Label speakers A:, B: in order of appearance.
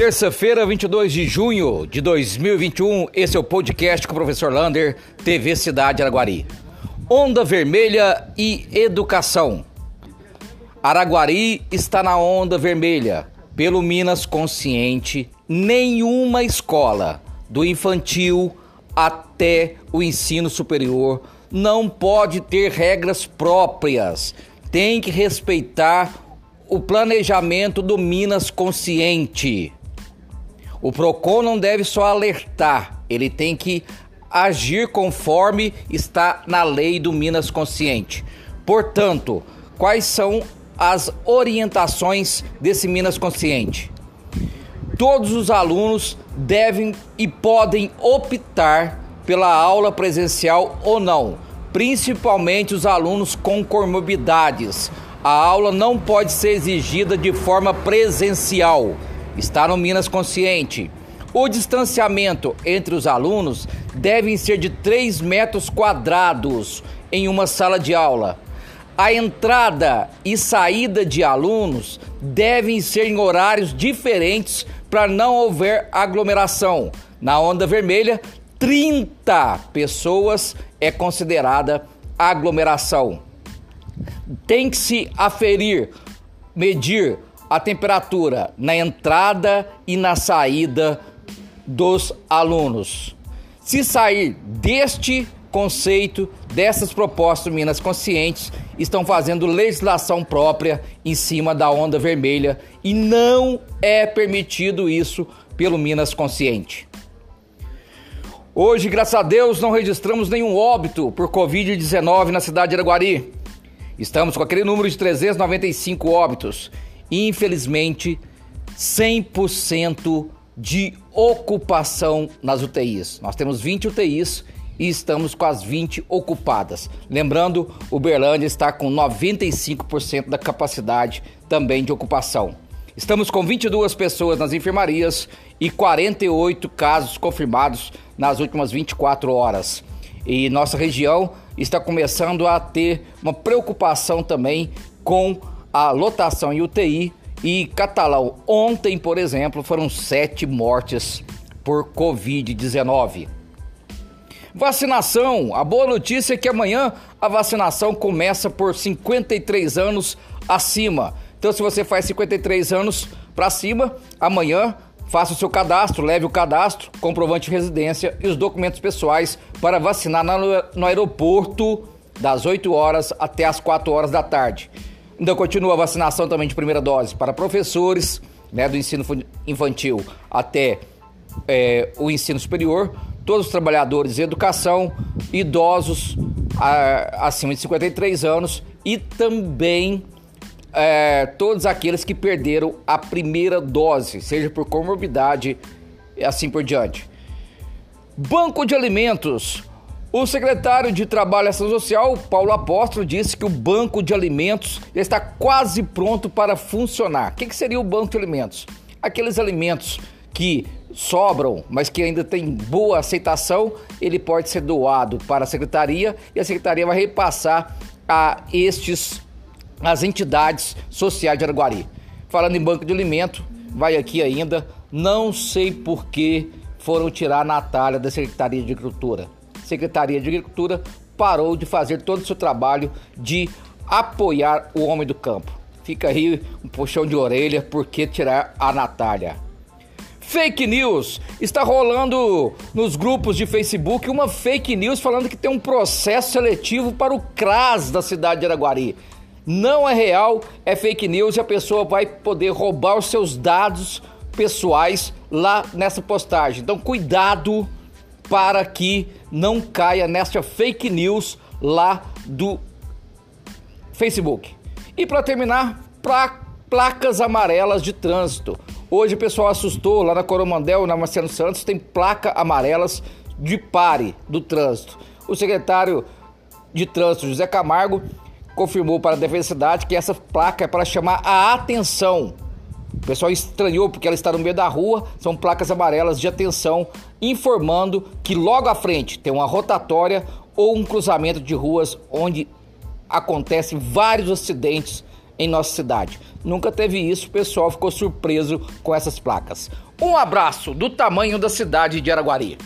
A: Terça-feira, 22 de junho de 2021, esse é o podcast com o professor Lander, TV Cidade Araguari. Onda Vermelha e Educação. Araguari está na onda vermelha. Pelo Minas Consciente, nenhuma escola, do infantil até o ensino superior, não pode ter regras próprias. Tem que respeitar o planejamento do Minas Consciente. O PROCON não deve só alertar, ele tem que agir conforme está na lei do Minas Consciente. Portanto, quais são as orientações desse Minas Consciente? Todos os alunos devem e podem optar pela aula presencial ou não, principalmente os alunos com comorbidades. A aula não pode ser exigida de forma presencial. Está no Minas Consciente. O distanciamento entre os alunos deve ser de 3 metros quadrados em uma sala de aula. A entrada e saída de alunos devem ser em horários diferentes para não haver aglomeração. Na onda vermelha, 30 pessoas é considerada aglomeração. Tem que se aferir, medir a temperatura na entrada e na saída dos alunos. Se sair deste conceito, dessas propostas Minas Conscientes, estão fazendo legislação própria em cima da onda vermelha e não é permitido isso pelo Minas Consciente. Hoje, graças a Deus, não registramos nenhum óbito por Covid-19 na cidade de Araguari. Estamos com aquele número de 395 óbitos. Infelizmente, 100% de ocupação nas UTIs. Nós temos 20 UTIs e estamos com as 20 ocupadas. Lembrando, Uberlândia está com 95% da capacidade também de ocupação. Estamos com 22 pessoas nas enfermarias e 48 casos confirmados nas últimas 24 horas. E nossa região está começando a ter uma preocupação também com a lotação em UTI e Catalão. Ontem, por exemplo, foram sete mortes por Covid-19. Vacinação. A boa notícia é que amanhã a vacinação começa por 53 anos acima. Então, se você faz 53 anos para cima, amanhã faça o seu cadastro, leve o cadastro, comprovante de residência e os documentos pessoais para vacinar no aeroporto das 8 horas até as 4 horas da tarde. Ainda continua a vacinação também de primeira dose para professores né, do ensino infantil até é, o ensino superior, todos os trabalhadores de educação, idosos a, acima de 53 anos e também é, todos aqueles que perderam a primeira dose, seja por comorbidade e assim por diante. Banco de alimentos. O secretário de Trabalho e Ação Social, Paulo Apóstolo, disse que o banco de alimentos está quase pronto para funcionar. O que seria o banco de alimentos? Aqueles alimentos que sobram, mas que ainda tem boa aceitação, ele pode ser doado para a secretaria e a secretaria vai repassar a estes as entidades sociais de Araguari. Falando em banco de alimento, vai aqui ainda, não sei por que foram tirar a Natália da Secretaria de Agricultura. Secretaria de Agricultura parou de fazer todo o seu trabalho de apoiar o homem do campo. Fica aí um puxão de orelha por que tirar a Natália. Fake news. Está rolando nos grupos de Facebook uma fake news falando que tem um processo seletivo para o CRAS da cidade de Araguari não é real, é fake news e a pessoa vai poder roubar os seus dados pessoais lá nessa postagem. Então, cuidado para que não caia nessa fake news lá do Facebook. E para terminar, pra, placas amarelas de trânsito. Hoje o pessoal assustou lá na Coromandel, na Marcelo Santos, tem placa amarelas de pare do trânsito. O secretário de trânsito, José Camargo, confirmou para a Defesa Cidade que essa placa é para chamar a atenção. O pessoal estranhou porque ela está no meio da rua, são placas amarelas de atenção, informando que logo à frente tem uma rotatória ou um cruzamento de ruas onde acontecem vários acidentes em nossa cidade. Nunca teve isso, o pessoal ficou surpreso com essas placas. Um abraço do tamanho da cidade de Araguari.